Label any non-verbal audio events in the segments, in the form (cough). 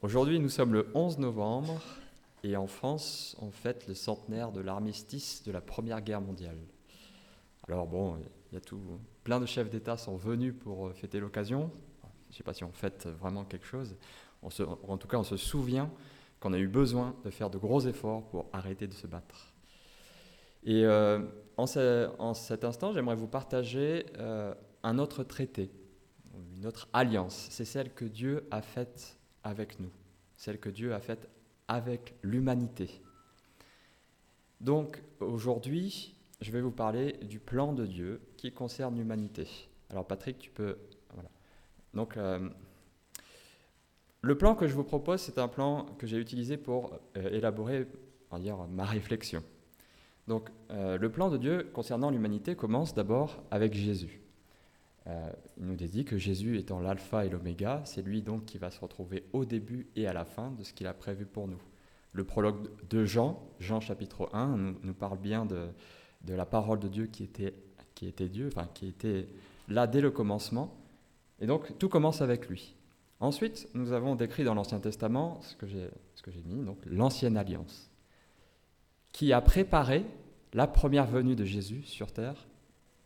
Aujourd'hui, nous sommes le 11 novembre et en France, on fête le centenaire de l'armistice de la Première Guerre mondiale. Alors bon, il y a tout, plein de chefs d'État sont venus pour fêter l'occasion. Je ne sais pas si on fête vraiment quelque chose. En tout cas, on se souvient qu'on a eu besoin de faire de gros efforts pour arrêter de se battre. Et euh, en, en, cet instant, j'aimerais vous partager euh, un autre traité, une autre alliance. C'est celle que Dieu a faite avec nous, celle que Dieu a faite avec l'humanité. Donc aujourd'hui, je vais vous parler du plan de Dieu qui concerne l'humanité. Alors Patrick, tu peux... Donc euh, le plan que je vous propose, c'est un plan que j'ai utilisé pour euh, élaborer dire, ma réflexion. Donc euh, le plan de Dieu concernant l'humanité commence d'abord avec Jésus. Il nous dit que Jésus étant l'alpha et l'oméga, c'est lui donc qui va se retrouver au début et à la fin de ce qu'il a prévu pour nous. Le prologue de Jean, Jean chapitre 1, nous, parle bien de, de la parole de Dieu qui était, qui était Dieu, enfin qui était là dès le commencement. Et donc tout commence avec lui. Ensuite, nous avons décrit dans l'Ancien Testament ce que j'ai mis, donc l'ancienne alliance, qui a préparé la première venue de Jésus sur terre,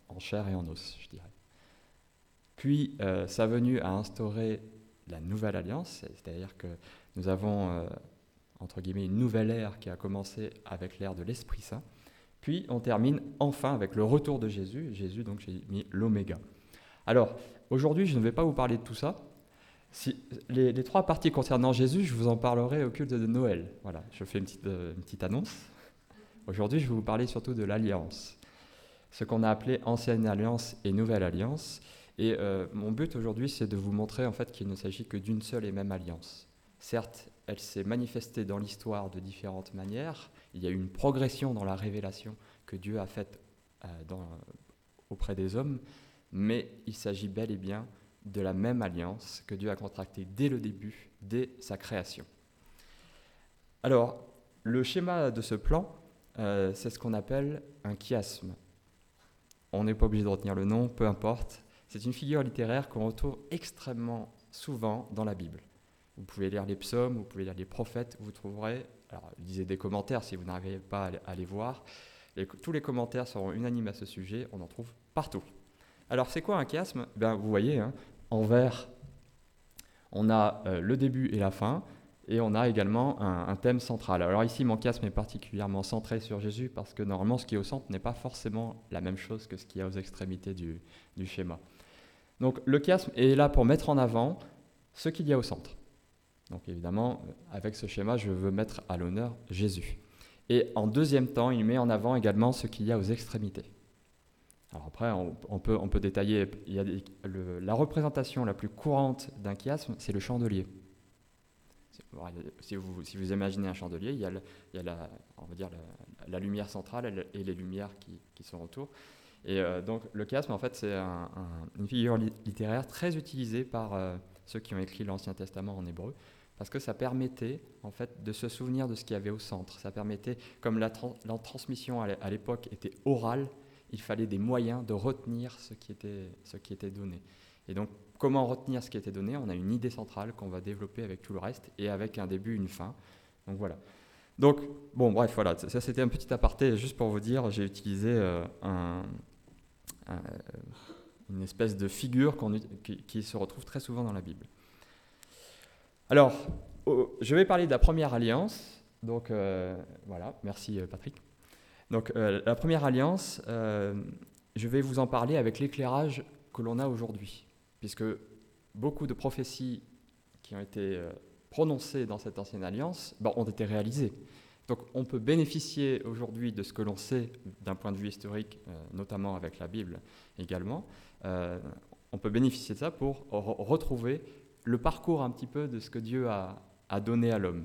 en chair et en os, je dirais. Puis euh, sa venue a instauré la nouvelle alliance, c'est-à-dire que nous avons, euh, entre guillemets, une nouvelle ère qui a commencé avec l'ère de l'Esprit Saint. Puis on termine enfin avec le retour de Jésus. Jésus, donc j'ai mis l'oméga. Alors, aujourd'hui, je ne vais pas vous parler de tout ça. Si, les, trois parties concernant Jésus, je vous en parlerai au culte de Noël. Voilà, je fais euh, une petite annonce. Aujourd'hui, je vais vous parler surtout de l'alliance, ce qu'on a appelé ancienne alliance et nouvelle alliance. Et euh, mon but aujourd'hui, c'est de vous montrer en fait qu'il ne s'agit que d'une seule et même alliance. Certes, elle s'est manifestée dans l'histoire de différentes manières. Il y a eu une progression dans la révélation que Dieu a faite euh, auprès des hommes, mais il s'agit bel et bien de la même alliance que Dieu a contractée dès le début, dès sa création. Alors, le schéma de ce plan, euh, c'est ce qu'on appelle un chiasme. On n'est pas obligé de retenir le nom, peu importe. C'est une figure littéraire qu'on retrouve extrêmement souvent dans la Bible. Vous pouvez lire les psaumes, vous pouvez lire les prophètes, vous trouverez, alors lisez des commentaires si vous n'arrivez pas à les voir, tous les commentaires seront unanimes à ce sujet, on en trouve partout. Alors c'est quoi un chiasme? Ben, Vous voyez, hein, en vert, on a euh, le début et la fin, et on a également un, thème central. Alors ici, mon chiasme est particulièrement centré sur Jésus, parce que normalement, ce qui est au centre n'est pas forcément la même chose que ce qui est aux extrémités du schéma. Donc le chiasme est là pour mettre en avant ce qu'il y a au centre. Donc évidemment, avec ce schéma, je veux mettre à l'honneur Jésus. Et en deuxième temps, il met en avant également ce qu'il y a aux extrémités. Alors après, on, peut, détailler, il y a la représentation la plus courante d'un chiasme, c'est le chandelier. Si vous, imaginez un chandelier, il y a, la, lumière centrale et les lumières qui, qui sont autour. Et euh, donc le chiasme, en fait, c'est une figure littéraire très utilisée par euh, ceux qui ont écrit l'Ancien Testament en hébreu parce que ça permettait en fait de se souvenir de ce qu'il y avait au centre. Ça permettait, comme la, transmission à l'époque était orale, il fallait des moyens de retenir ce qui, était, ce qui était donné. Et donc, comment retenir ce qui était donné? On a une idée centrale qu'on va développer avec tout le reste et avec un début, une fin. Donc voilà. Donc, bon, bref, voilà, ça c'était un petit aparté juste pour vous dire, j'ai utilisé euh, une espèce de figure qui se retrouve très souvent dans la Bible. Alors, je vais parler de la première alliance. Donc, euh, voilà, merci euh, Patrick. Donc, euh, la première alliance, je vais vous en parler avec l'éclairage que l'on a aujourd'hui, puisque beaucoup de prophéties qui ont été prononcées dans cette ancienne alliance ben, ont été réalisées. Donc, on peut bénéficier aujourd'hui de ce que l'on sait d'un point de vue historique, notamment avec la Bible également. on peut bénéficier de ça pour retrouver le parcours un petit peu de ce que Dieu a, donné à l'homme.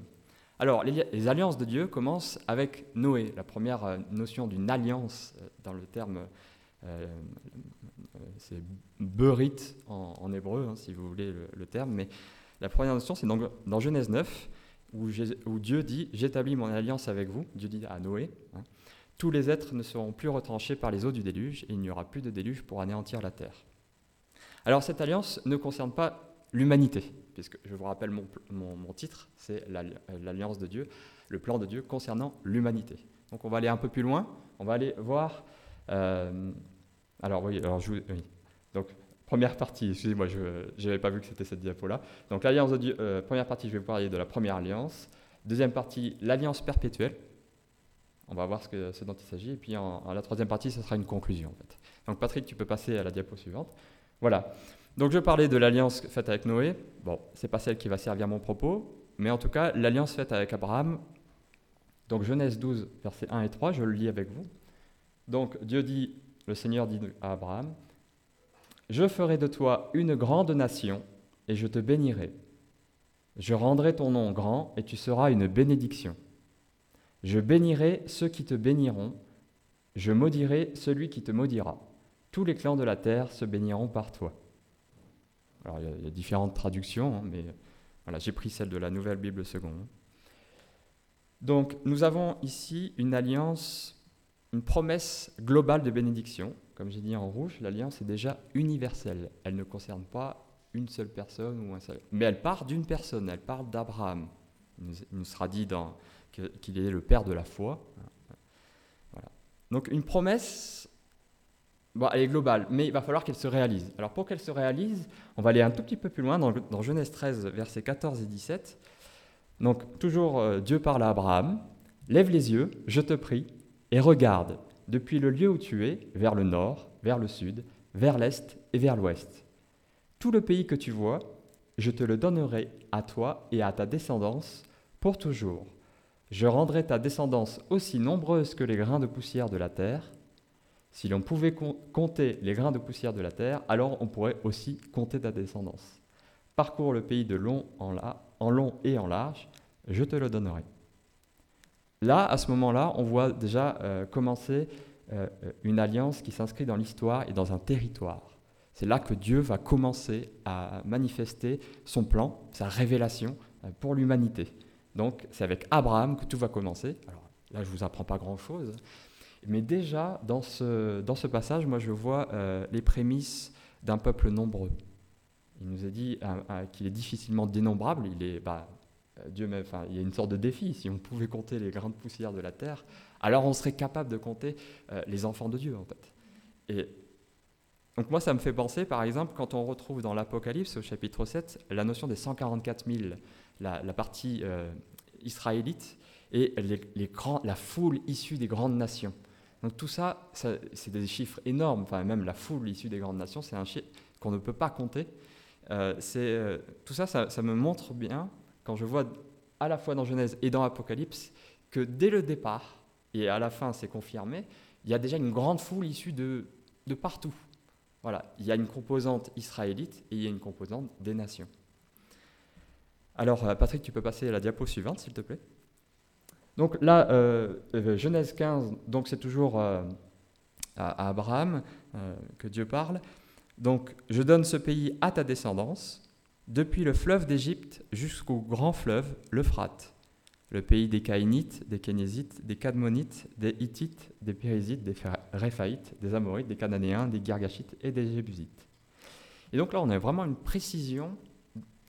Alors, les, alliances de Dieu commencent avec Noé. La première euh, notion d'une alliance euh, dans le terme, euh, c'est berit en, hébreu, hein, si vous voulez le, terme, mais la première notion, c'est dans, Genèse 9, où, Dieu dit J'établis mon alliance avec vous. Dieu dit à Noé hein, Tous les êtres ne seront plus retranchés par les eaux du déluge, et il n'y aura plus de déluge pour anéantir la terre. Alors, cette alliance ne concerne pas l'humanité, puisque je vous rappelle mon, mon, titre, c'est l'Alliance de Dieu, le plan de Dieu concernant l'humanité. Donc on va aller un peu plus loin, on va aller voir... Euh, alors oui, alors je, oui. Donc première partie, excusez-moi, je n'avais pas vu que c'était cette diapo-là. Donc l'Alliance euh, première partie, je vais vous parler de la première alliance. Deuxième partie, l'Alliance perpétuelle. On va voir ce, dont il s'agit. Et puis la troisième partie, ce sera une conclusion. En fait. Donc Patrick, tu peux passer à la diapo suivante. Voilà. Donc je parlais de l'alliance faite avec Noé. Bon, c'est pas celle qui va servir mon propos, mais en tout cas, l'alliance faite avec Abraham. Donc Genèse 12, versets 1 et 3, je le lis avec vous. Donc Dieu dit, le Seigneur dit à Abraham, Je ferai de toi une grande nation et je te bénirai. Je rendrai ton nom grand et tu seras une bénédiction. Je bénirai ceux qui te béniront, je maudirai celui qui te maudira. Tous les clans de la terre se béniront par toi. Alors il y, a, différentes traductions, hein, mais j'ai pris celle de la Nouvelle Bible seconde. Donc nous avons ici une alliance, une promesse globale de bénédiction. Comme j'ai dit en rouge, l'alliance est déjà universelle. Elle ne concerne pas une seule personne ou un seul. Mais elle part d'une personne, elle parle d'Abraham. Il nous sera dit qu'il est le père de la foi. Donc une promesse, elle est globale, mais il va falloir qu'elle se réalise. Alors pour qu'elle se réalise, on va aller un tout petit peu plus loin dans, dans Genèse 13, versets 14 et 17. Donc toujours euh, Dieu parle à Abraham, lève les yeux, je te prie, et regarde depuis le lieu où tu es, vers le nord, vers le sud, vers l'est et vers l'ouest. Tout le pays que tu vois, je te le donnerai à toi et à ta descendance pour toujours. Je rendrai ta descendance aussi nombreuse que les grains de poussière de la terre. Si l'on pouvait compter les grains de poussière de la terre, alors on pourrait aussi compter ta descendance. Parcours le pays de long en, en long et en large, je te le donnerai. Là, à ce moment-là, on voit déjà euh, commencer euh, une alliance qui s'inscrit dans l'histoire et dans un territoire. C'est là que Dieu va commencer à manifester son plan, sa révélation euh, pour l'humanité. Donc c'est avec Abraham que tout va commencer. Alors là, je ne vous apprends pas grand-chose. Mais déjà, dans ce, dans ce passage, moi, je vois les prémices d'un peuple nombreux. Il nous a dit qu'il est difficilement dénombrable. Il est, bah, Dieu enfin, il y a une sorte de défi. Si on pouvait compter les grains de poussière de la terre, alors on serait capable de compter les enfants de Dieu, en fait. Et donc moi, ça me fait penser, par exemple, quand on retrouve dans l'Apocalypse, au chapitre 7, la notion des 144 000, la, partie euh, israélite, et les, grands, la foule issue des grandes nations. Donc tout ça, c'est des chiffres énormes, enfin même la foule issue des grandes nations, c'est un chiffre qu'on ne peut pas compter. Euh, euh, tout ça, ça, me montre bien, quand je vois à la fois dans Genèse et dans Apocalypse, que dès le départ, et à la fin c'est confirmé, il y a déjà une grande foule issue de, de partout. Voilà, il y a une composante israélite et il y a une composante des nations. Alors, euh, Patrick, tu peux passer à la diapo suivante, s'il te plaît. Donc là, euh, euh, Genèse 15, donc c'est toujours à, Abraham que Dieu parle. Donc, je donne ce pays à ta descendance, depuis le fleuve d'Égypte jusqu'au grand fleuve, l'Euphrate le pays des Caïnites, des Kénésites, des Cadmonites, des Hittites, des Périzites, des Réphaïtes, des Amorites, des Cananéens, des Girgashites et des Jébusites. Et donc là, on a vraiment une précision.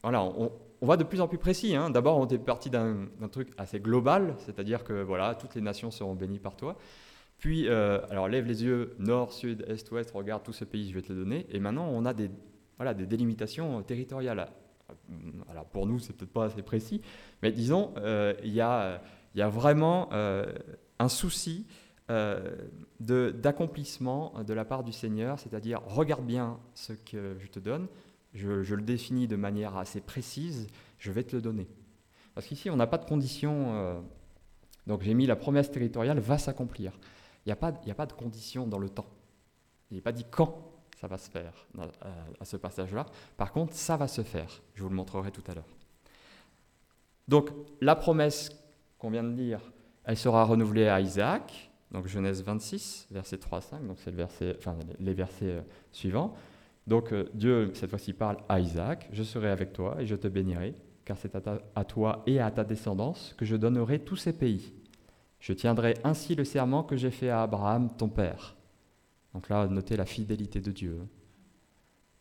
Voilà, on, va de plus en plus précis. Hein. D'abord, on est parti d'un truc assez global, c'est-à-dire que voilà, toutes les nations seront bénies par toi. Puis, euh, alors lève les yeux, nord, sud, est, ouest, regarde tout ce pays, je vais te le donner. Et maintenant, on a des, voilà, des délimitations territoriales alors pour nous, c'est peut-être pas assez précis, mais disons, euh, il y, a, vraiment euh, un souci euh, d'accomplissement de, la part du Seigneur, c'est-à-dire regarde bien ce que je te donne, je, je, le définis de manière assez précise, je vais te le donner. Parce qu'ici, on n'a pas de condition. donc j'ai mis la promesse territoriale va s'accomplir. Il n'y a, pas, a pas de condition dans le temps. Il n'est pas dit quand ça va se faire à, ce passage-là. Par contre, ça va se faire. Je vous le montrerai tout à l'heure. Donc, la promesse qu'on vient de lire, elle sera renouvelée à Isaac. Donc, Genèse 26, verset 3 à 5. Donc, c'est le verset, enfin, les versets euh, suivants. Donc, euh, Dieu, cette fois-ci, parle à Isaac Je serai avec toi et je te bénirai, car c'est à toi et à ta descendance que je donnerai tous ces pays. Je tiendrai ainsi le serment que j'ai fait à Abraham, ton père. Donc là, notez la fidélité de Dieu.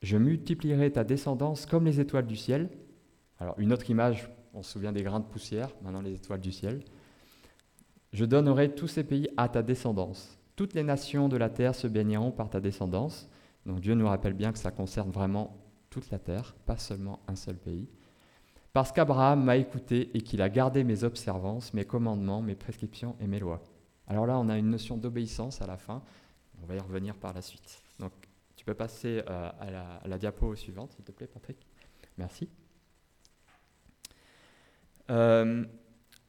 Je multiplierai ta descendance comme les étoiles du ciel Alors une autre image, on se souvient des grains de poussière, maintenant les étoiles du ciel. Je donnerai tous ces pays à ta descendance. Toutes les nations de la terre se béniront par ta descendance. Donc Dieu nous rappelle bien que ça concerne vraiment toute la terre, pas seulement un seul pays. Parce qu'Abraham m'a écouté et qu'il a gardé mes observances, mes commandements, mes prescriptions et mes lois. Alors là, on a une notion d'obéissance à la fin. On va y revenir par la suite. Donc, tu peux passer euh, à, la, diapo suivante, s'il te plaît, Patrick. Merci. Euh,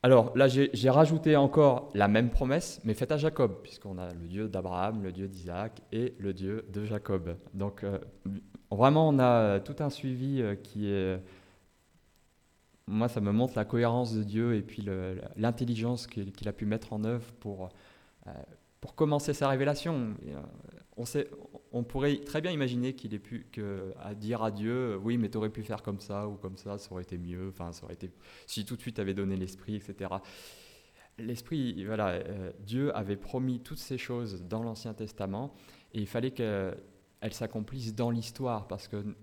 alors là, j'ai rajouté encore la même promesse, mais faite à Jacob, puisqu'on a le Dieu d'Abraham, le Dieu d'Isaac et le Dieu de Jacob. Donc euh, vraiment, on a tout un suivi qui est... Moi, ça me montre la cohérence de Dieu et puis l'intelligence qu'il a pu mettre en œuvre pour, pour commencer sa révélation. Euh, on, sait, on pourrait très bien imaginer qu'il ait pu que, à dire à Dieu, oui, mais tu aurais pu faire comme ça ou comme ça, ça aurait été mieux. Enfin, ça aurait été si tout de suite avait donné l'esprit, etc. L'esprit, voilà, euh, Dieu avait promis toutes ces choses dans l'Ancien Testament et il fallait qu'elles s'accomplissent dans l'histoire parce que euh,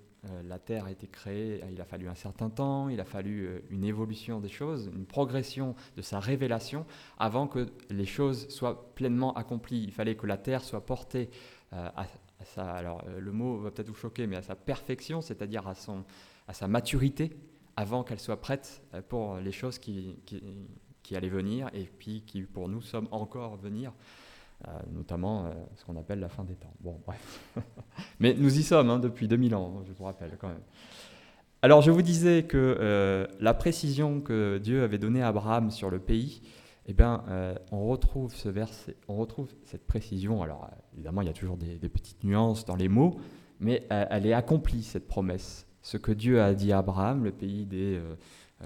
la Terre a été créée, il a fallu un certain temps, il a fallu euh, une évolution des choses, une progression de sa révélation avant que les choses soient pleinement accomplies. Il fallait que la Terre soit portée euh, à, sa, alors le mot va peut-être vous choquer, mais à sa perfection, c'est-à-dire à, son, à sa maturité, avant qu'elle soit prête pour les choses qui, qui, qui allaient venir et puis qui pour nous sommes encore venir. Euh, notamment euh, ce qu'on appelle la fin des temps. Bon, bref. (laughs) Mais nous y sommes hein, depuis 2000 ans, je vous rappelle quand même. Alors je vous disais que euh, la précision que Dieu avait donnée à Abraham sur le pays, eh bien, on retrouve ce verset, on retrouve cette précision. Alors évidemment, il y a toujours des, petites nuances dans les mots, mais elle est accomplie cette promesse. Ce que Dieu a dit à Abraham, le pays des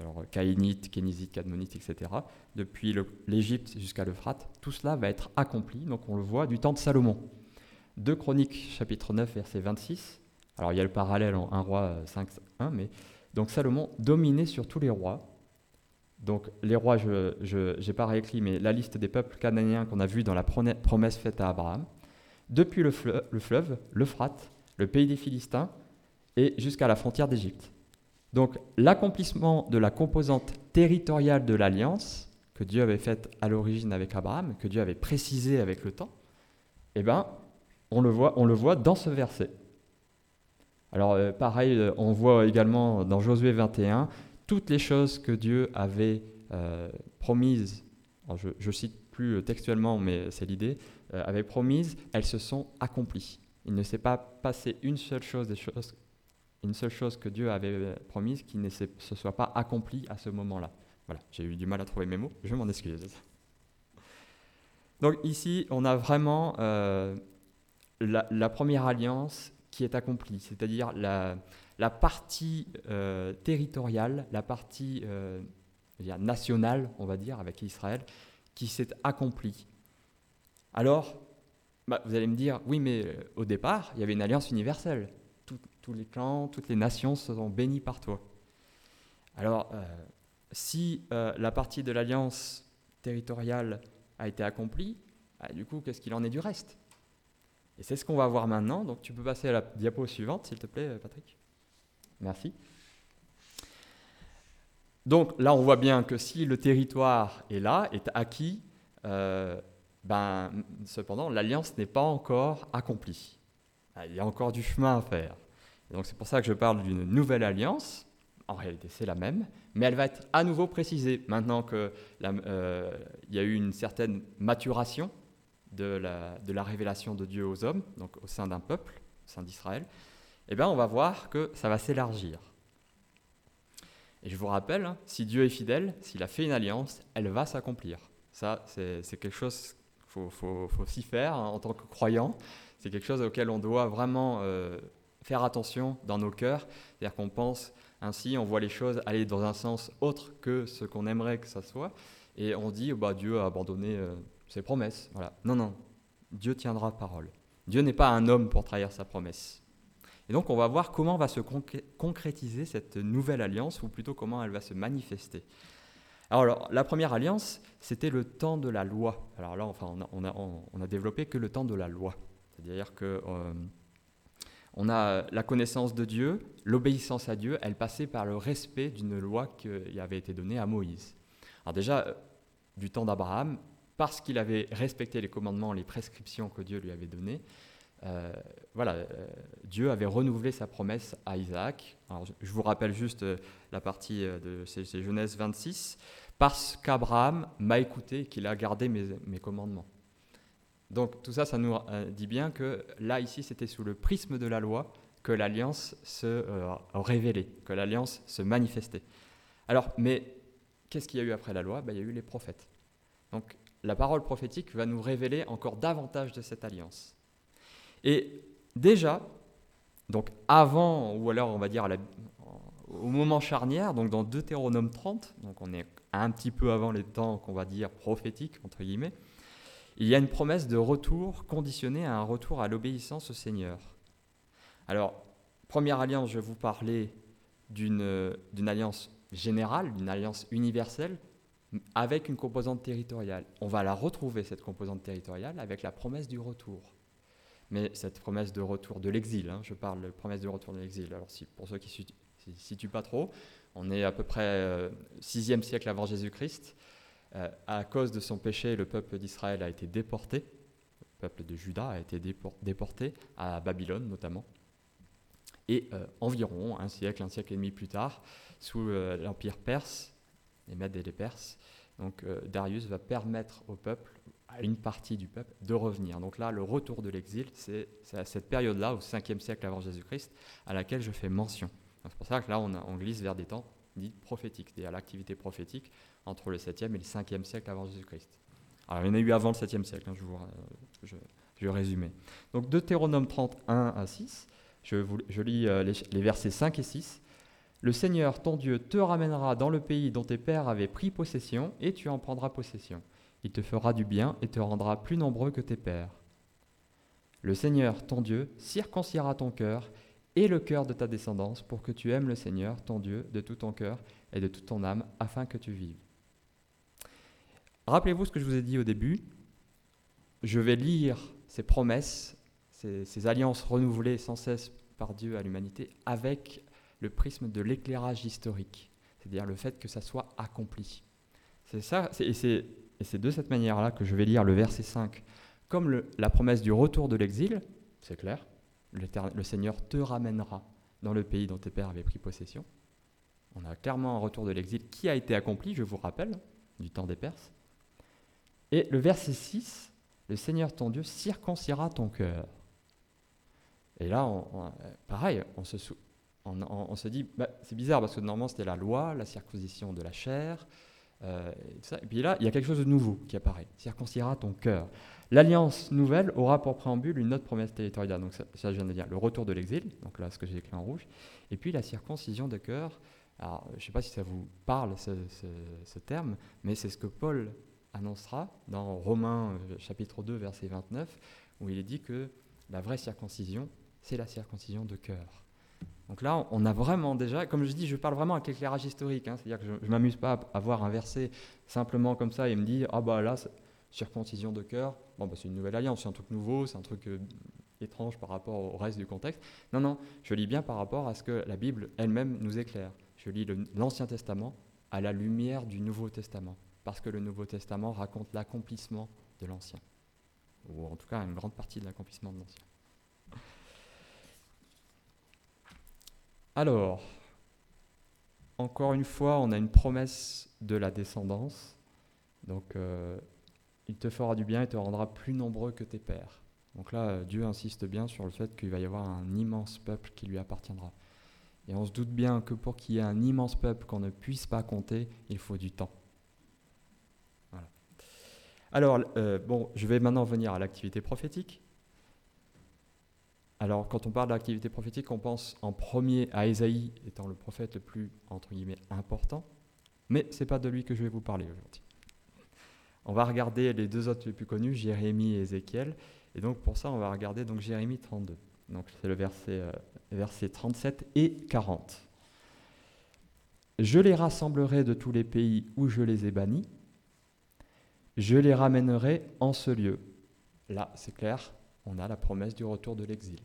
alors Caïnites, Kénisites, Cadmonites, etc., depuis l'Égypte jusqu'à l'Euphrate, tout cela va être accompli, donc on le voit, du temps de Salomon. 2 Chroniques, chapitre 9, verset 26. Alors il y a le parallèle en 1 roi 5, 1, mais donc Salomon dominait sur tous les rois. Donc les rois, je n'ai pas réécrit, mais la liste des peuples cananéens qu'on a vu dans la promesse faite à Abraham, depuis le fleuve, l'Euphrate, le pays des Philistins, et jusqu'à la frontière d'Égypte. Donc l'accomplissement de la composante territoriale de l'alliance que Dieu avait faite à l'origine avec Abraham, que Dieu avait précisé avec le temps, eh ben, on le voit, on le voit dans ce verset. Alors euh, pareil, euh, on voit également dans Josué 21 toutes les choses que Dieu avait euh, promises. je, ne cite plus textuellement, mais c'est l'idée. avait promises, elles se sont accomplies. Il ne s'est pas passé une seule chose des choses une seule chose que Dieu avait euh, promise qui ne se soit pas accomplie à ce moment-là. Voilà, j'ai eu du mal à trouver mes mots, je m'en excuse. Donc ici, on a vraiment euh, la, première alliance qui est accomplie, c'est-à-dire la, partie euh, territoriale, la partie nationale, on va dire, avec Israël, qui s'est accomplie. Alors, bah, vous allez me dire, oui, mais au départ, il y avait une alliance universelle tous les clans, toutes les nations seront bénies par toi. Alors, euh, si euh, la partie de l'alliance territoriale a été accomplie, bah, du coup, qu'est-ce qu'il en est du reste? Et c'est ce qu'on va voir maintenant. Donc, tu peux passer à la diapo suivante, s'il te plaît, Patrick. Merci. Donc là, on voit bien que si le territoire est là, est acquis, euh, ben, cependant, l'alliance n'est pas encore accomplie. Il y a encore du chemin à faire donc c'est pour ça que je parle d'une nouvelle alliance. En réalité, c'est la même, mais elle va être à nouveau précisée maintenant qu'il euh, y a eu une certaine maturation de la, révélation de Dieu aux hommes, donc au sein d'un peuple, au sein d'Israël. Eh bien, on va voir que ça va s'élargir. Et je vous rappelle, hein, si Dieu est fidèle, s'il a fait une alliance, elle va s'accomplir. Ça, c'est quelque chose qu'il faut s'y faire hein, en tant que croyant. C'est quelque chose auquel on doit vraiment euh, faire attention dans nos cœurs, c'est-à-dire qu'on pense ainsi, on voit les choses aller dans un sens autre que ce qu'on aimerait que ça soit, et on dit bah, Dieu a abandonné euh, ses promesses. Voilà. Non, non, Dieu tiendra parole. Dieu n'est pas un homme pour trahir sa promesse. Et donc on va voir comment va se concrétiser cette nouvelle alliance, ou plutôt comment elle va se manifester. Alors, la première alliance, c'était le temps de la loi. Alors là, enfin, on a développé que le temps de la loi. C'est-à-dire que... Euh, On a la connaissance de Dieu, l'obéissance à Dieu, elle passait par le respect d'une loi qui avait été donnée à Moïse. Alors déjà, euh, du temps d'Abraham, parce qu'il avait respecté les commandements, les prescriptions que Dieu lui avait données, euh, voilà, euh, Dieu avait renouvelé sa promesse à Isaac. Alors, je, vous rappelle juste la partie de c'est, Genèse 26, parce qu'Abraham m'a écouté, qu'il a gardé mes commandements. Donc tout ça, ça nous euh, dit bien que là, ici, c'était sous le prisme de la loi que l'alliance se euh, révélait, que l'alliance se manifestait. Alors, mais qu'est-ce qu'il y a eu après la loi? Ben, Il y a eu les prophètes. Donc la parole prophétique va nous révéler encore davantage de cette alliance. Et déjà, donc avant, ou alors on va dire au moment charnière, donc dans Deutéronome 30, donc on est un petit peu avant les temps qu'on va dire prophétiques, entre guillemets, il y a une promesse de retour conditionnée à un retour à l'obéissance au Seigneur. Alors, première alliance, je vais vous parler d'une alliance générale, d'une alliance universelle, avec une composante territoriale. On va la retrouver, cette composante territoriale, avec la promesse du retour. Mais cette promesse de retour de l'exil, hein, je parle de promesse de retour de l'exil. Alors, si, pour ceux qui ne situent pas trop, on est à peu près 6e euh, siècle avant Jésus-Christ. Euh, à cause de son péché, le peuple d'Israël a été déporté, le peuple de Juda a été déporté à Babylone notamment. Et euh, environ un siècle, un siècle et demi plus tard, sous euh, l'empire perse, les Mèdes et les Perses, donc Darius va permettre au peuple, à une partie du peuple, de revenir. Donc là, le retour de l'exil, c'est à cette période-là, au 5e siècle avant Jésus-Christ, à laquelle je fais mention. C'est pour ça que là, on, on glisse vers des temps dits prophétiques, c'est-à-dire l'activité prophétique entre le 7e et le 5e siècle avant Jésus-Christ. Alors, il y en a eu avant le 7e siècle, hein, je, vous, je, je, résumer. Donc, Deutéronome 31 à 6, je, vous, je lis euh, les, les, versets 5 et 6. Le Seigneur, ton Dieu, te ramènera dans le pays dont tes pères avaient pris possession, et tu en prendras possession. Il te fera du bien et te rendra plus nombreux que tes pères. Le Seigneur, ton Dieu, circoncira ton cœur et le cœur de ta descendance pour que tu aimes le Seigneur, ton Dieu, de tout ton cœur et de toute ton âme, afin que tu vives. Rappelez-vous ce que je vous ai dit au début. Je vais lire ces promesses, ces, alliances renouvelées sans cesse par Dieu à l'humanité avec le prisme de l'éclairage historique, c'est-à-dire le fait que ça soit accompli. C'est ça, et c'est de cette manière-là que je vais lire le verset 5 comme la promesse du retour de l'exil, c'est clair, le Seigneur te ramènera dans le pays dont tes pères avaient pris possession. On a clairement un retour de l'exil qui a été accompli, je vous rappelle, du temps des Perses. Et le verset 6, le Seigneur ton Dieu circoncira ton cœur. Et là, pareil, on se, on, se dit, bah, c'est bizarre parce que normalement c'était la loi, la circoncision de la chair, euh, et, puis là, il y a quelque chose de nouveau qui apparaît. Circoncira ton cœur. L'alliance nouvelle aura pour préambule une autre promesse territoriale. Donc ça, je viens de dire, le retour de l'exil, donc là ce que j'ai écrit en rouge, et puis la circoncision de cœur. Alors, je ne sais pas si ça vous parle ce, terme, mais c'est ce que Paul annoncera dans Romains euh, chapitre 2 verset 29, où il est dit que la vraie circoncision, c'est la circoncision de cœur. Donc là, on a vraiment déjà, comme je dis, je parle vraiment avec l'éclairage historique, hein, c'est-à-dire que je ne m'amuse pas à, voir un verset simplement comme ça et me dire, ah bah là, circoncision de cœur, bon bah c'est une nouvelle alliance, c'est un truc nouveau, c'est un truc euh, étrange par rapport au reste du contexte. Non, non, je lis bien par rapport à ce que la Bible elle-même nous éclaire. Je lis l'Ancien Testament à la lumière du Nouveau Testament, parce que le Nouveau Testament raconte l'accomplissement de l'Ancien, ou en tout cas une grande partie de l'accomplissement de l'Ancien. Alors, encore une fois, on a une promesse de la descendance. Donc, euh, il te fera du bien et te rendra plus nombreux que tes pères. Donc là, euh, Dieu insiste bien sur le fait qu'il va y avoir un immense peuple qui lui appartiendra. Et on se doute bien que pour qu'il y ait un immense peuple qu'on ne puisse pas compter, il faut du temps. Alors, euh, bon, je vais maintenant venir à l'activité prophétique. Alors, quand on parle d'activité prophétique, on pense en premier à Ésaïe étant le prophète le plus, entre guillemets, important. Mais ce n'est pas de lui que je vais vous parler aujourd'hui. On va regarder les deux autres les plus connus, Jérémie et Ézéchiel. Et donc, pour ça, on va regarder donc Jérémie 32. Donc, c'est le verset, euh, verset 37 et 40. Je les rassemblerai de tous les pays où je les ai bannis. Je les ramènerai en ce lieu. Là, c'est clair, on a la promesse du retour de l'exil.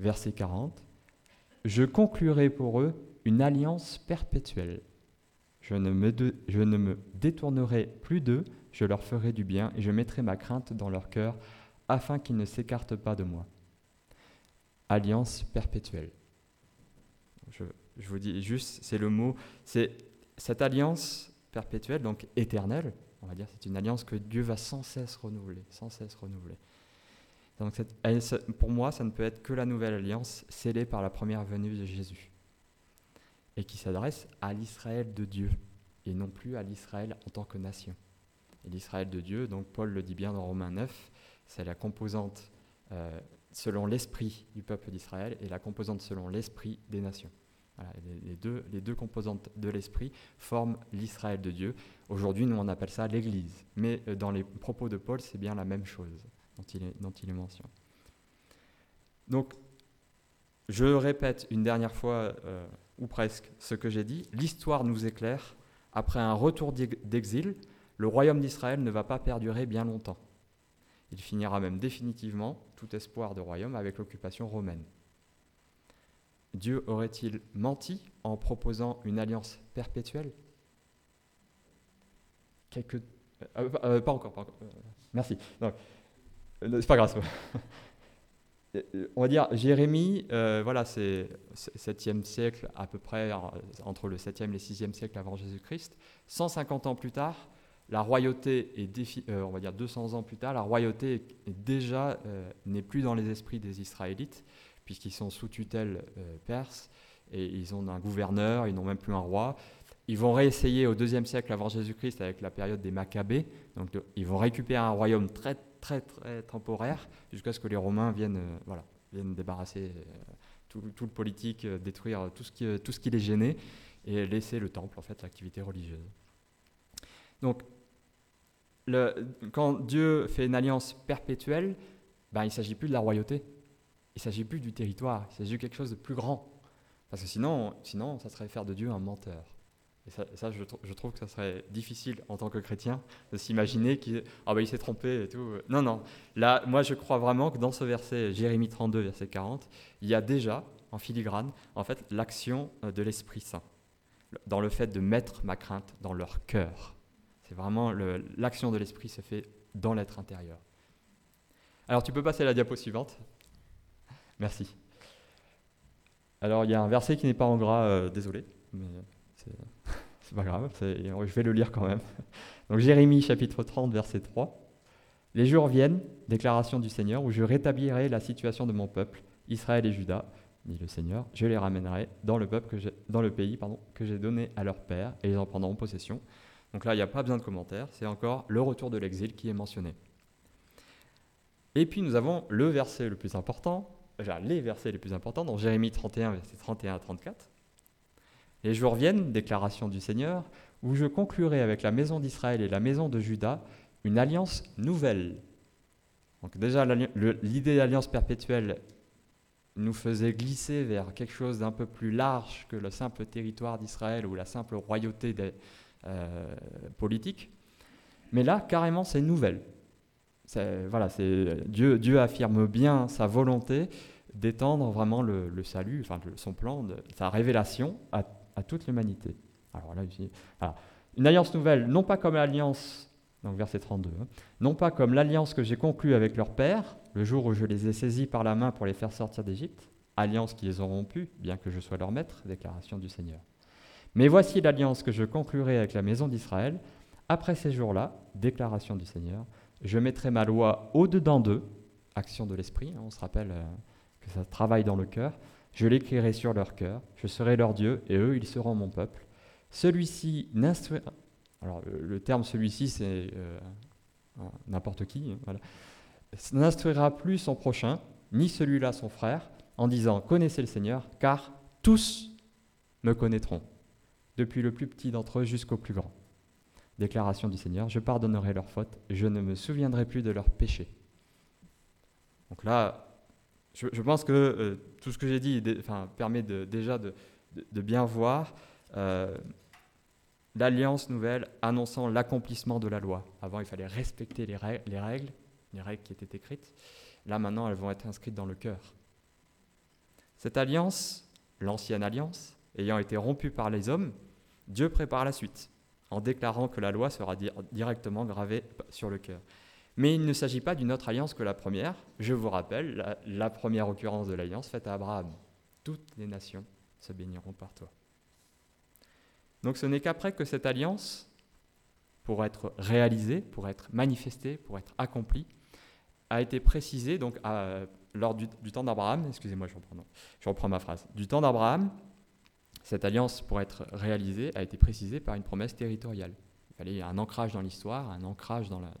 Verset 40. Je conclurai pour eux une alliance perpétuelle. Je ne me, détournerai plus d'eux, je leur ferai du bien et je mettrai ma crainte dans leur cœur afin qu'ils ne s'écartent pas de moi. Alliance perpétuelle. Je, je vous dis juste, c'est le mot, c'est cette alliance perpétuelle, donc éternelle, on va dire, c'est une alliance que Dieu va sans cesse renouveler, sans cesse renouveler. Donc pour moi, ça ne peut être que la nouvelle alliance scellée par la première venue de Jésus et qui s'adresse à l'Israël de Dieu et non plus à l'Israël en tant que nation. Et l'Israël de Dieu, donc Paul le dit bien dans Romains 9, c'est la composante euh, selon l'esprit du peuple d'Israël et la composante selon l'esprit des nations. les, deux, composantes de l'esprit forment l'Israël de Dieu. Aujourd'hui, nous on appelle ça l'Église. Mais euh, dans les propos de Paul, c'est bien la même chose dont il est, dont. Donc, je répète une dernière fois, euh, ou presque, ce que j'ai dit. L'histoire nous éclaire. Après un retour d'exil, le royaume d'Israël ne va pas perdurer bien longtemps. Il finira même définitivement tout espoir de royaume avec l'occupation romaine. Dieu aurait-il menti en proposant une alliance perpétuelle? Quelque... Euh, euh, pas encore, pas encore. merci. c'est pas grave. On va dire, Jérémie, euh, voilà, c'est 7e siècle à peu près, entre le 7e et le 6e siècle avant Jésus-Christ. 150 ans plus tard, la royauté est, euh, on va dire 200 ans plus tard, la royauté est déjà euh, n'est plus dans les esprits des Israélites, puisqu'ils sont sous tutelle perse, et ils ont un gouverneur, ils n'ont même plus un roi. Ils vont réessayer au 2e siècle avant Jésus-Christ avec la période des Maccabées, donc ils vont récupérer un royaume très très très temporaire jusqu'à ce que les Romains viennent, euh, voilà, viennent débarrasser euh, tout, le politique, euh, détruire tout ce, qui, tout ce qui les gênait et laisser le temple, en fait, l'activité religieuse. Donc, le, quand Dieu fait une alliance perpétuelle, ben, il ne s'agit plus de la royauté, il ne s'agit plus du territoire, il s'agit de quelque chose de plus grand. Parce que sinon, sinon, ça serait faire de Dieu un menteur. Et ça, je, trouve que ça serait difficile en tant que chrétien de s'imaginer qu'il ah bah, s'est trompé et tout. Non, non. Là, moi, je crois vraiment que dans ce verset, Jérémie 32, verset 40, il y a déjà, en filigrane, en fait, l'action euh, de l'Esprit Saint, dans le fait de mettre ma crainte dans leur cœur. C'est vraiment l'action de l'Esprit se fait dans l'être intérieur. Alors, tu peux passer à la diapo suivante. Merci. Alors, il y a un verset qui n'est pas en gras, euh, désolé, mais c'est pas grave, je vais le lire quand même. Donc Jérémie chapitre 30 verset 3. Les jours viennent, déclaration du Seigneur, où je rétablirai la situation de mon peuple, Israël et Juda, dit le Seigneur, je les ramènerai dans le, peuple que dans le pays pardon, que j'ai donné à leur père, et ils en prendront possession. Donc là, il n'y a pas besoin de commentaires, c'est encore le retour de l'exil qui est mentionné. Et puis nous avons le verset le plus important, les versets les plus importants, dans Jérémie 31, verset 31 à 34. Les jours viennent, déclaration du Seigneur, où je conclurai avec la maison d'Israël et la maison de Juda une alliance nouvelle. Donc déjà, l'idée d'alliance perpétuelle nous faisait glisser vers quelque chose d'un peu plus large que le simple territoire d'Israël ou la simple royauté des, euh, politique. Mais là, carrément, c'est nouvelle. Voilà, Dieu, Dieu affirme bien sa volonté d'étendre vraiment le, salut, enfin son plan, sa révélation à à toute l'humanité. Une alliance nouvelle, non pas comme l'alliance, donc verset 32, hein, non pas comme l'alliance que j'ai conclue avec leur père, le jour où je les ai saisis par la main pour les faire sortir d'Égypte, alliance qu'ils ont rompue, bien que je sois leur maître, déclaration du Seigneur. Mais voici l'alliance que je conclurai avec la maison d'Israël. Après ces jours-là, déclaration du Seigneur, je mettrai ma loi au-dedans d'eux, action de l'esprit, hein, on se rappelle euh, que ça travaille dans le cœur, je l'écrirai sur leur cœur, je serai leur Dieu, et eux, ils seront mon peuple. Celui-ci n'instruira... Alors, le, terme celui-ci, c'est euh, n'importe qui. Hein, n'instruira plus son prochain, ni celui-là son frère, en disant Connaissez le Seigneur, car tous me connaîtront, depuis le plus petit d'entre eux jusqu'au plus grand. Déclaration du Seigneur Je pardonnerai leurs fautes, je ne me souviendrai plus de leurs péchés. Donc là, je, pense que euh, tout ce que j'ai dit permet déjà de, bien voir euh, l'alliance nouvelle annonçant l'accomplissement de la loi. Avant, il fallait respecter les, règles, les règles, les règles qui étaient écrites. Là, maintenant, elles vont être inscrites dans le cœur. Cette alliance, l'ancienne alliance, ayant été rompue par les hommes, Dieu prépare la suite, en déclarant que la loi sera directement gravée sur le cœur. Mais il ne s'agit pas d'une autre alliance que la première. Je vous rappelle la, première occurrence de l'alliance faite à Abraham. Toutes les nations se béniront par toi. Donc ce n'est qu'après que cette alliance, pour être réalisée, pour être manifestée, pour être accomplie, a été précisée donc lors du, temps d'Abraham. Excusez-moi, je reprends, ma phrase. Du temps d'Abraham, cette alliance, pour être réalisée, a été précisée par une promesse territoriale. Il fallait un ancrage dans l'histoire, un ancrage dans, la,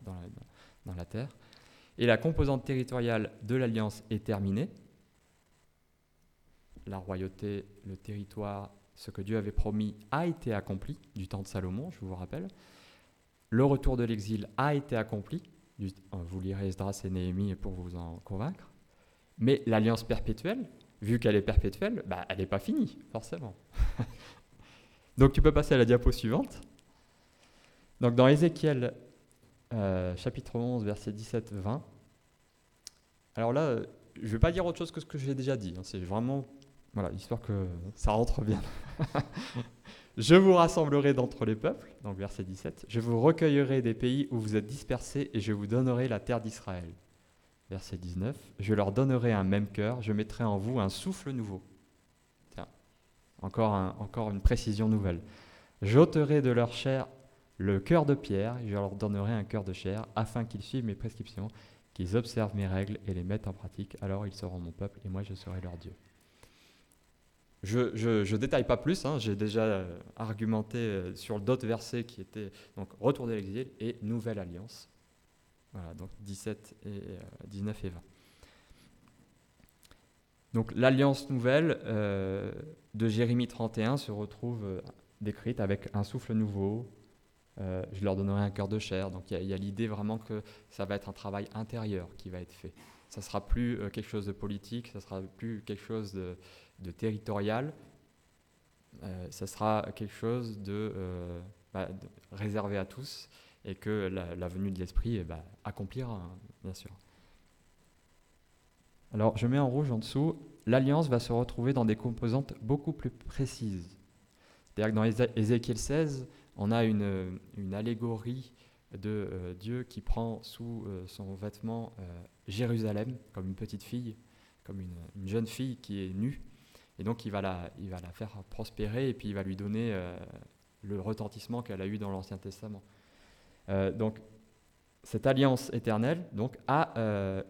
dans la terre. Et la composante territoriale de l'alliance est terminée. La royauté, le territoire, ce que Dieu avait promis a été accompli du temps de Salomon, je vous rappelle. Le retour de l'exil a été accompli. Vous lirez Esdras et Néhémie pour vous en convaincre. Mais l'alliance perpétuelle, vu qu'elle est perpétuelle, bah, elle n'est pas finie, forcément. (laughs) Donc tu peux passer à la diapo suivante. Donc dans Ézéchiel euh, chapitre 11, verset 17-20, alors là, je ne vais pas dire autre chose que ce que j'ai déjà dit. Hein. C'est vraiment voilà, histoire que ça rentre bien. (laughs) je vous rassemblerai d'entre les peuples, donc verset 17. Je vous recueillerai des pays où vous êtes dispersés et je vous donnerai la terre d'Israël. Verset 19. Je leur donnerai un même cœur, je mettrai en vous un souffle nouveau. Tiens, encore, encore une précision nouvelle. J'ôterai de leur chair le cœur de pierre, je leur donnerai un cœur de chair, afin qu'ils suivent mes prescriptions, qu'ils observent mes règles et les mettent en pratique. Alors ils seront mon peuple et moi je serai leur Dieu. Je ne détaille pas plus, hein, j'ai déjà euh, argumenté euh, sur d'autres versets qui étaient donc retour de l'exil et nouvelle alliance. Voilà, donc 17 et 19 euh, et 20. Donc l'alliance nouvelle de Jérémie 31 se retrouve décrite avec un souffle nouveau. Je leur donnerai un cœur de chair. Donc il y a, l'idée vraiment que ça va être un travail intérieur qui va être fait. Ça sera plus quelque chose de politique, ça sera plus quelque chose de, territorial, euh, ça sera quelque chose euh, bah, de, réservé à tous et que la, venue de l'esprit eh ben, accomplira, hein, bien sûr. Alors, je mets en rouge en dessous, l'alliance va se retrouver dans des composantes beaucoup plus précises. C'est-à-dire que dans Ézéchiel 16, on a une, allégorie de euh, Dieu qui prend sous son vêtement Jérusalem comme une petite fille, comme une, jeune fille qui est nue, et donc il va la, faire prospérer et puis il va lui donner euh, le retentissement qu'elle a eu dans l'Ancien Testament. Euh, donc cette alliance éternelle euh,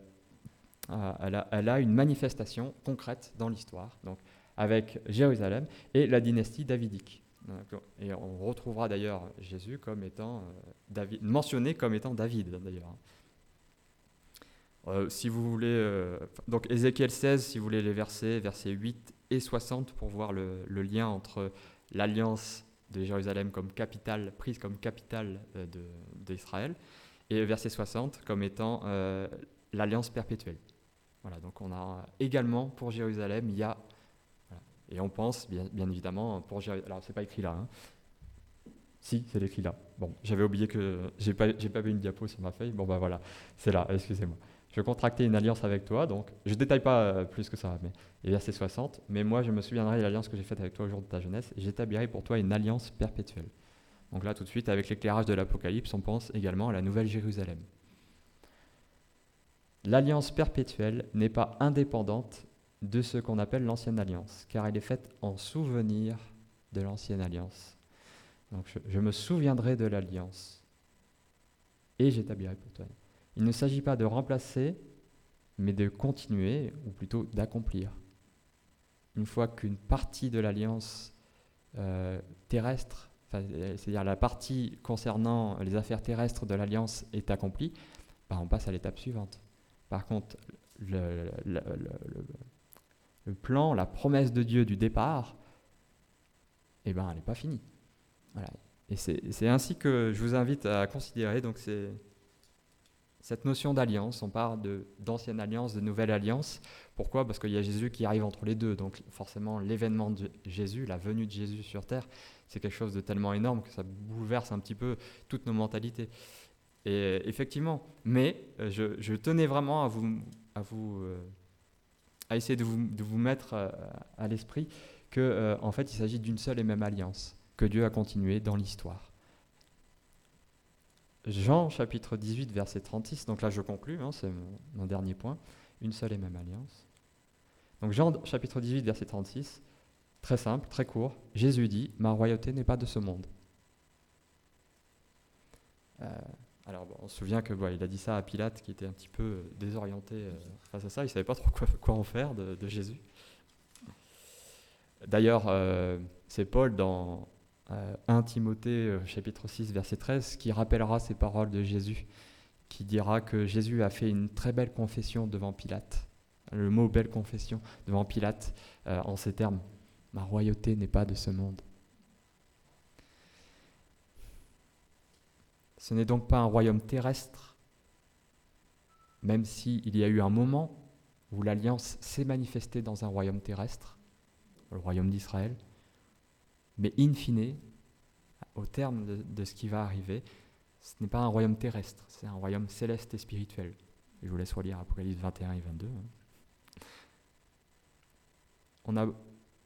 a, elle a, une manifestation concrète dans l'histoire, avec Jérusalem et la dynastie davidique. Et on retrouvera d'ailleurs Jésus comme étant David, mentionné comme étant David d'ailleurs. si vous voulez, donc Ézéchiel 16, si vous voulez les versets, versets 8 et 60 pour voir le, lien entre l'alliance de Jérusalem comme capitale, prise comme capitale euh, d'Israël, et verset 60 comme étant euh, l'alliance perpétuelle. Voilà, donc on a également pour Jérusalem, il y a, et on pense bien, évidemment pour Jérusalem, alors c'est pas écrit là, hein. si c'est écrit là. Bon, j'avais oublié que j'ai pas, j'ai pas vu une diapo sur ma feuille, bon bah voilà, c'est là, excusez-moi je contracter une alliance avec toi. Donc, je détaille pas euh, plus que ça, mais et verset 60. Mais moi, je me souviendrai de l'alliance que j'ai faite avec toi au jour de ta jeunesse, j'établirai pour toi une alliance perpétuelle. Donc là, tout de suite, avec l'éclairage de l'Apocalypse, on pense également à la Nouvelle Jérusalem. L'alliance perpétuelle n'est pas indépendante de ce qu'on appelle l'ancienne alliance, car elle est faite en souvenir de l'ancienne alliance. Donc je, me souviendrai de l'alliance et j'établirai pour toi. Il ne s'agit pas de remplacer, mais de continuer, ou plutôt d'accomplir. Une fois qu'une partie de l'alliance euh, terrestre, c'est-à-dire la partie concernant les affaires terrestres de l'alliance est accomplie, bah, on passe à l'étape suivante. Par contre, le, plan, la promesse de Dieu du départ, eh ben, elle n'est pas finie. Et c'est ainsi que je vous invite à considérer donc cette notion d'alliance, on parle d'ancienne alliance, de nouvelle alliance. Pourquoi? Parce qu'il y a Jésus qui arrive entre les deux. Donc forcément, l'événement de Jésus, la venue de Jésus sur Terre, c'est quelque chose de tellement énorme que ça bouleverse un petit peu toutes nos mentalités. Et effectivement, mais euh, je, tenais vraiment à vous, à vous, euh, à essayer de vous, de vous mettre euh, à l'esprit que euh, en fait il s'agit d'une seule et même alliance que Dieu a continuée dans l'histoire. Jean chapitre 18 verset 36, donc là je conclus, hein, c'est mon, dernier point, une seule et même alliance. Donc Jean chapitre 18 verset 36, très simple, très court, Jésus dit, ma royauté n'est pas de ce monde. Euh, alors on se souvient que il a dit ça à Pilate qui était un petit peu désorienté euh, face à ça, il savait pas trop quoi, en faire de, Jésus. D'ailleurs, euh, c'est Paul dans 1 Timothée chapitre 6 verset 13 qui rappellera ces paroles de Jésus, qui dira que Jésus a fait une très belle confession devant Pilate. Le mot belle confession devant Pilate en ces termes. Ma royauté n'est pas de ce monde. Ce n'est donc pas un royaume terrestre, même s'il y a eu un moment où l'alliance s'est manifestée dans un royaume terrestre, le royaume d'Israël, mais in fine, au terme de, ce qui va arriver, ce n'est pas un royaume terrestre, c'est un royaume céleste et spirituel. Je vous laisse relire Apocalypse 21 et 22. Hein. On a,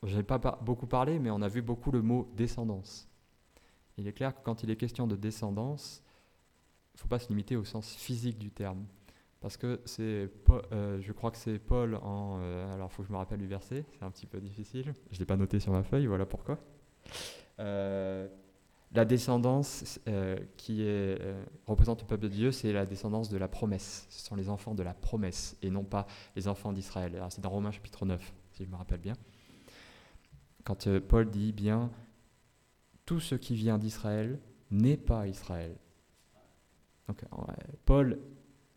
je n'ai pas beaucoup parlé, mais on a vu beaucoup le mot descendance. Il est clair que quand il est question de descendance, il ne faut pas se limiter au sens physique du terme. Parce que c'est, euh, je crois que c'est Paul en. Euh, alors, il faut que je me rappelle du verset, c'est un petit peu difficile. Je ne l'ai pas noté sur ma feuille, voilà pourquoi. Euh, la descendance qui représente le peuple de Dieu, c'est la descendance de la promesse. Ce sont les enfants de la promesse et non pas les enfants d'Israël. C'est dans Romains chapitre 9, si je me rappelle bien. Quand Paul dit bien tout ce qui vient d'Israël n'est pas Israël. Donc, Paul,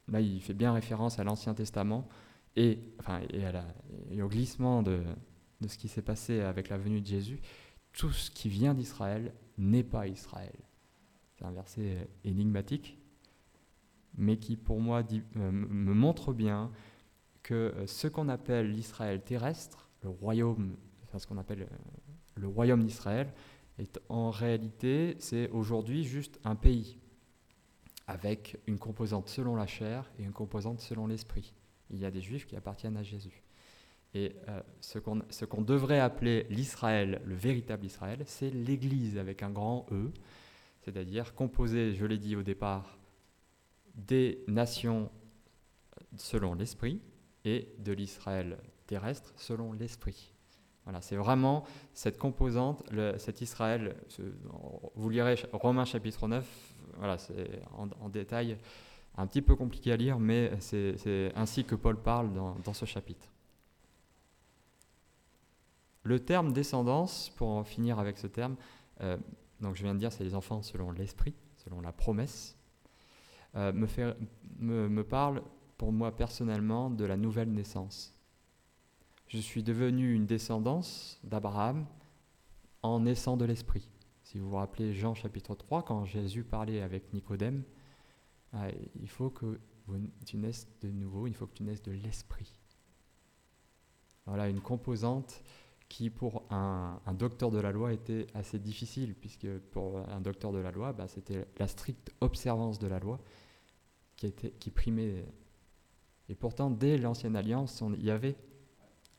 là, il fait bien référence à l'Ancien Testament et, enfin, et, au glissement de, ce qui s'est passé avec la venue de Jésus. Tout ce qui vient d'Israël n'est pas Israël. C'est un verset énigmatique, mais qui pour moi euh, me montre bien que euh, ce qu'on appelle l'Israël terrestre, le royaume, ce qu'on appelle euh, le royaume d'Israël, en réalité, c'est aujourd'hui juste un pays, avec une composante selon la chair et une composante selon l'esprit. Il y a des juifs qui appartiennent à Jésus. Et euh, ce qu'on devrait appeler l'Israël, le véritable Israël, c'est l'Église avec un grand E, c'est-à-dire composée, je l'ai dit au départ, des nations selon l'esprit et de l'Israël terrestre selon l'esprit. Voilà, c'est vraiment cette composante, cet Israël. vous lirez Romains chapitre 9, voilà, c'est en, détail un petit peu compliqué à lire, mais c'est ainsi que Paul parle dans, ce chapitre. Le terme descendance, pour en finir avec ce terme, euh, donc je viens de dire, c'est les enfants selon l'esprit, selon la promesse, euh, me, parle pour moi personnellement de la nouvelle naissance je suis devenu une descendance d'Abraham en naissant de l'Esprit. Si vous vous rappelez Jean chapitre 3, quand Jésus parlait avec Nicodème, ah, il faut que tu naisses de nouveau, il faut que tu naisses de l'Esprit. Voilà une composante qui pour un, docteur de la loi était assez difficile, puisque pour un docteur de la loi, bah, c'était la stricte observance de la loi qui primait. Et pourtant, dès l'Ancienne Alliance, il y avait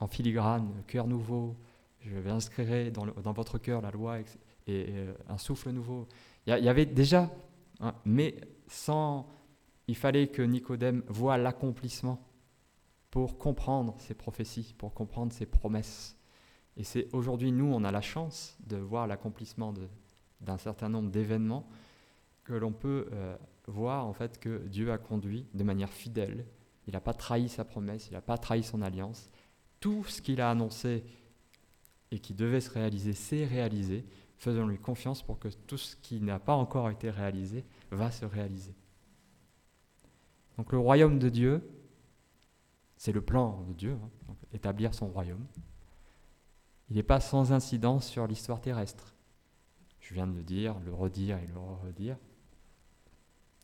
en filigrane, cœur nouveau, je vais inscrire dans, votre cœur la loi et, euh, un souffle nouveau. Il y, avait déjà, hein, mais sans, il fallait que Nicodème voie l'accomplissement pour comprendre ces prophéties, pour comprendre ces promesses. Et c'est aujourd'hui, nous, on a la chance de voir l'accomplissement d'un certain nombre d'événements que l'on peut euh, voir en fait que Dieu a conduit de manière fidèle. Il n'a pas trahi sa promesse, il n'a pas trahi son alliance tout ce qu'il a annoncé et qui devait se réaliser s'est réalisé. Faisons-lui confiance pour que tout ce qui n'a pas encore été réalisé va se réaliser. Donc le royaume de Dieu, c'est le plan de Dieu, hein, établir son royaume. Il n'est pas sans incidence sur l'histoire terrestre. Je viens de le dire, le redire et le redire.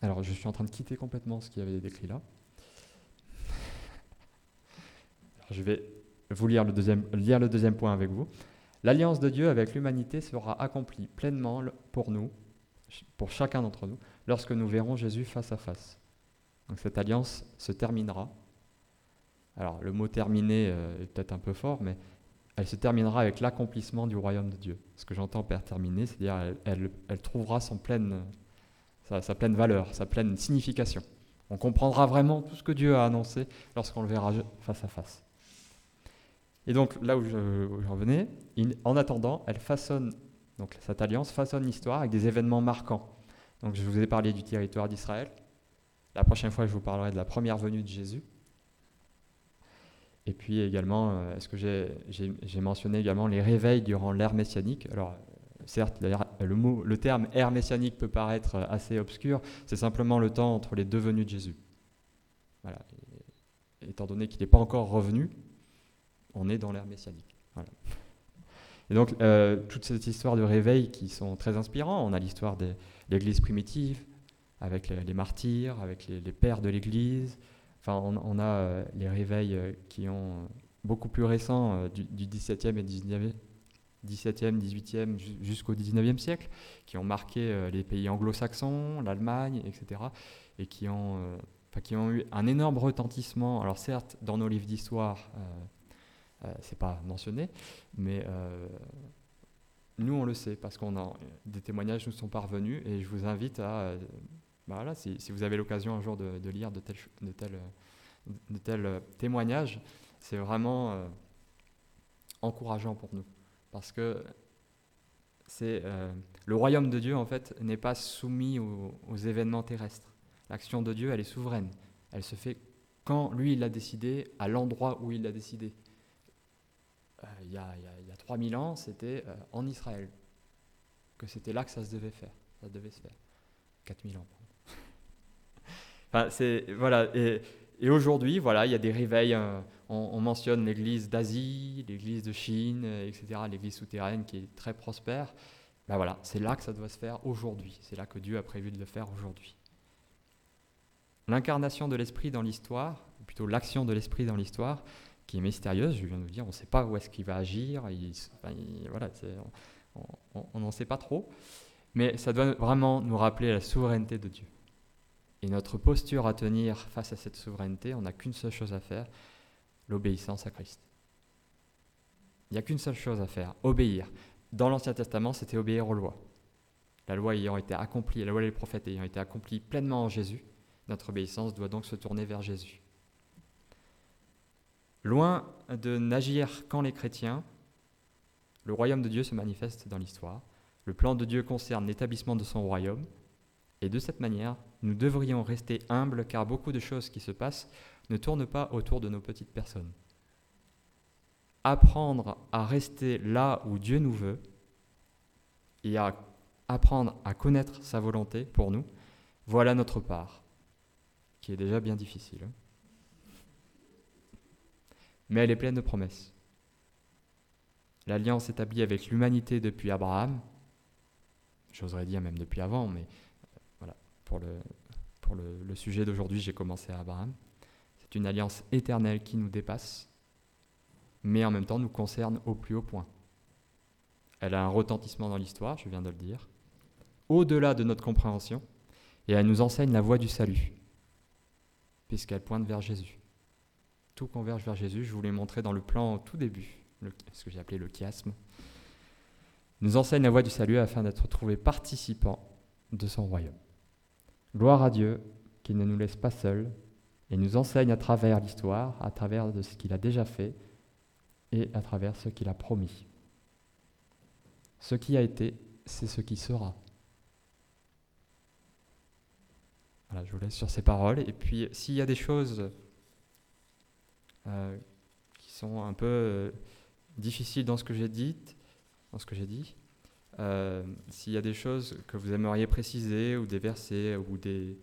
Alors je suis en train de quitter complètement ce qui avait décrit là. (laughs) je vais vous lire le deuxième, lire le deuxième point avec vous. L'alliance de Dieu avec l'humanité sera accomplie pleinement pour nous, pour chacun d'entre nous, lorsque nous verrons Jésus face à face. Donc cette alliance se terminera alors le mot terminé est peut-être un peu fort, mais elle se terminera avec l'accomplissement du royaume de Dieu. Ce que j'entends par terminer, c'est-à-dire elle, trouvera sa, pleine valeur, sa pleine signification. On comprendra vraiment tout ce que Dieu a annoncé lorsqu'on le verra face à face. Et donc là où je, revenais, en attendant, elle façonne, donc cette alliance façonne l'histoire avec des événements marquants. Donc je vous ai parlé du territoire d'Israël. La prochaine fois, je vous parlerai de la première venue de Jésus. Et puis également, euh, est-ce que j'ai mentionné également les réveils durant l'ère messianique? Alors, certes, le, mot, le terme ère messianique peut paraître assez obscur, c'est simplement le temps entre les deux venues de Jésus. Voilà. étant donné qu'il n'est pas encore revenu, on est dans l'ère messianique. Et donc, euh, toute cette histoire de réveil qui sont très inspirants, on a l'histoire de l'Église primitive, avec les, martyrs, avec les, pères de l'Église, Enfin, on, a euh, les réveils euh, qui ont beaucoup plus récents euh, du, 17e et 19e, 17e, 18e jusqu'au 19e siècle, qui ont marqué les pays anglo-saxons, l'Allemagne, etc., et qui ont, qui ont eu un énorme retentissement. Alors certes, dans nos livres d'histoire, c'est pas mentionné, mais nous on le sait parce qu'on a des témoignages nous sont parvenus, et je vous invite à bah voilà, si, vous avez l'occasion un jour de, lire de tels, euh, témoignages, c'est vraiment euh, encourageant pour nous. Parce que c'est euh, le royaume de Dieu, en fait, n'est pas soumis aux, événements terrestres. L'action de Dieu, elle est souveraine. Elle se fait quand lui, il l'a décidé, à l'endroit où il l'a décidé. Il, y a, y a, 3000 ans, c'était en Israël que c'était là que ça se devait faire. Ça devait se faire. 4000 ans (laughs) voilà. Et, aujourd'hui, voilà, il y a des réveils. Euh, on, mentionne l'Église d'Asie, l'Église de Chine, euh, etc. L'Église souterraine qui est très prospère. Ben voilà, c'est là que ça doit se faire aujourd'hui. C'est là que Dieu a prévu de le faire aujourd'hui. L'incarnation de l'Esprit dans l'histoire, ou plutôt l'action de l'Esprit dans l'histoire, qui est mystérieuse, je viens de vous dire, on ne sait pas où est-ce qu'il va agir, on n'en sait pas trop, mais ça doit vraiment nous rappeler la souveraineté de Dieu. Et notre posture à tenir face à cette souveraineté, on n'a qu'une seule chose à faire, l'obéissance à Christ. Il n'y a qu'une seule chose à faire, obéir. Dans l'Ancien Testament, c'était obéir aux lois. La loi ayant été accomplie, la loi des prophètes ayant été accomplie pleinement en Jésus, notre obéissance doit donc se tourner vers Jésus. Loin de n'agir qu'en les chrétiens, le royaume de Dieu se manifeste dans l'histoire. Le plan de Dieu concerne l'établissement de son royaume, et de cette manière, nous devrions rester humbles car beaucoup de choses qui se passent ne tournent pas autour de nos petites personnes. Apprendre à rester là où Dieu nous veut et à apprendre à connaître sa volonté pour nous, voilà notre part, qui est déjà bien difficile. Mais elle est pleine de promesses. L'alliance établie avec l'humanité depuis Abraham, j'oserais dire même depuis avant, mais pour le, pour le, sujet d'aujourd'hui, j'ai commencé à Abraham. C'est une alliance éternelle qui nous dépasse, mais en même temps nous concerne au plus haut point. Elle a un retentissement dans l'histoire, je viens de le dire, au-delà de notre compréhension, et elle nous enseigne la voie du salut, puisqu'elle pointe vers Jésus. Tout converge vers Jésus, je vous l'ai montré dans le plan au tout début, ce que j'ai appelé le chiasme. Nous enseigne la voie du salut afin d'être trouvés participants de son royaume. Gloire à Dieu qui ne nous laisse pas seuls et nous enseigne à travers l'histoire, à travers de ce qu'il a déjà fait et à travers ce qu'il a promis. Ce qui a été, c'est ce qui sera. Voilà, je vous laisse sur ces paroles. Et puis, s'il y a des choses qui sont un peu euh, difficiles dans ce que j'ai dit, dans ce que j'ai dit, euh, s'il y a des choses que vous aimeriez préciser, ou des versets, ou des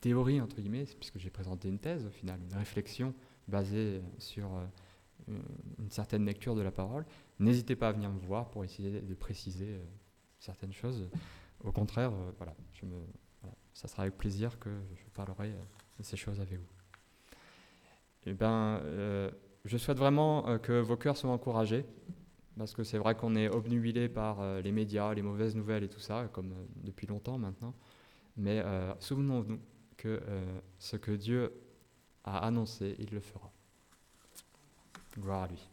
théories, entre guillemets, puisque j'ai présenté une thèse au final, une réflexion basée sur euh, une certaine lecture de la parole, n'hésitez pas à venir me voir pour essayer de préciser euh, certaines choses. Au contraire, voilà, je me, ça sera avec plaisir que je parlerai de ces choses avec vous. Eh ben, je souhaite vraiment que vos cœurs soient encouragés parce que c'est vrai qu'on est obnubilé par euh, les médias, les mauvaises nouvelles et tout ça, comme euh, depuis longtemps maintenant. Mais euh, souvenons-nous que ce que Dieu a annoncé, il le fera. Gloire à lui.